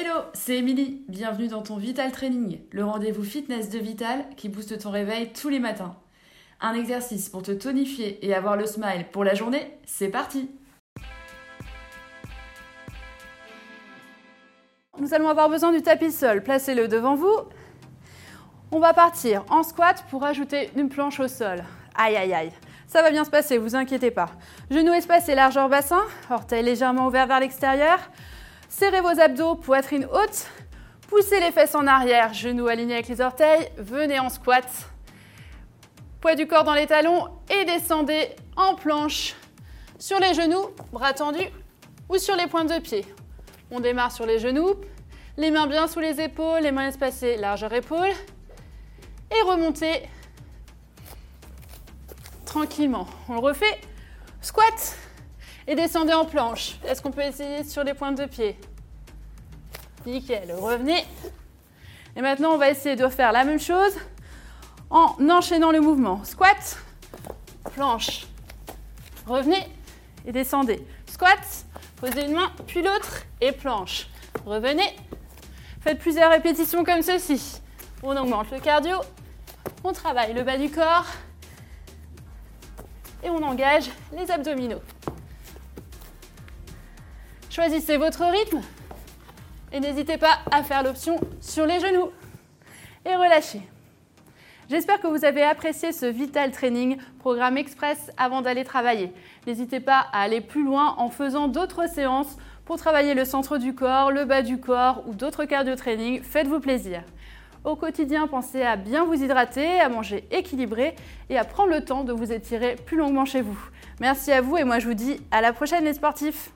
Hello, c'est Émilie. Bienvenue dans ton Vital Training, le rendez-vous fitness de Vital qui booste ton réveil tous les matins. Un exercice pour te tonifier et avoir le smile pour la journée, c'est parti Nous allons avoir besoin du tapis sol. Placez-le devant vous. On va partir en squat pour ajouter une planche au sol. Aïe aïe aïe. Ça va bien se passer, vous inquiétez pas. Genoux espacés, largeur bassin, orteils légèrement ouverts vers l'extérieur. Serrez vos abdos, poitrine haute. Poussez les fesses en arrière, genoux alignés avec les orteils. Venez en squat. Poids du corps dans les talons et descendez en planche sur les genoux, bras tendus ou sur les pointes de pied. On démarre sur les genoux, les mains bien sous les épaules, les mains espacées, largeur épaule. Et remontez tranquillement. On le refait. Squat et descendez en planche. Est-ce qu'on peut essayer sur les pointes de pied? Nickel. Revenez. Et maintenant, on va essayer de faire la même chose en enchaînant le mouvement. Squat, planche. Revenez et descendez. Squat, posez une main, puis l'autre et planche. Revenez. Faites plusieurs répétitions comme ceci. On augmente le cardio. On travaille le bas du corps. Et on engage les abdominaux. Choisissez votre rythme et n'hésitez pas à faire l'option sur les genoux et relâchez. J'espère que vous avez apprécié ce Vital Training, programme express avant d'aller travailler. N'hésitez pas à aller plus loin en faisant d'autres séances pour travailler le centre du corps, le bas du corps ou d'autres cardio training. Faites-vous plaisir. Au quotidien, pensez à bien vous hydrater, à manger équilibré et à prendre le temps de vous étirer plus longuement chez vous. Merci à vous et moi je vous dis à la prochaine les sportifs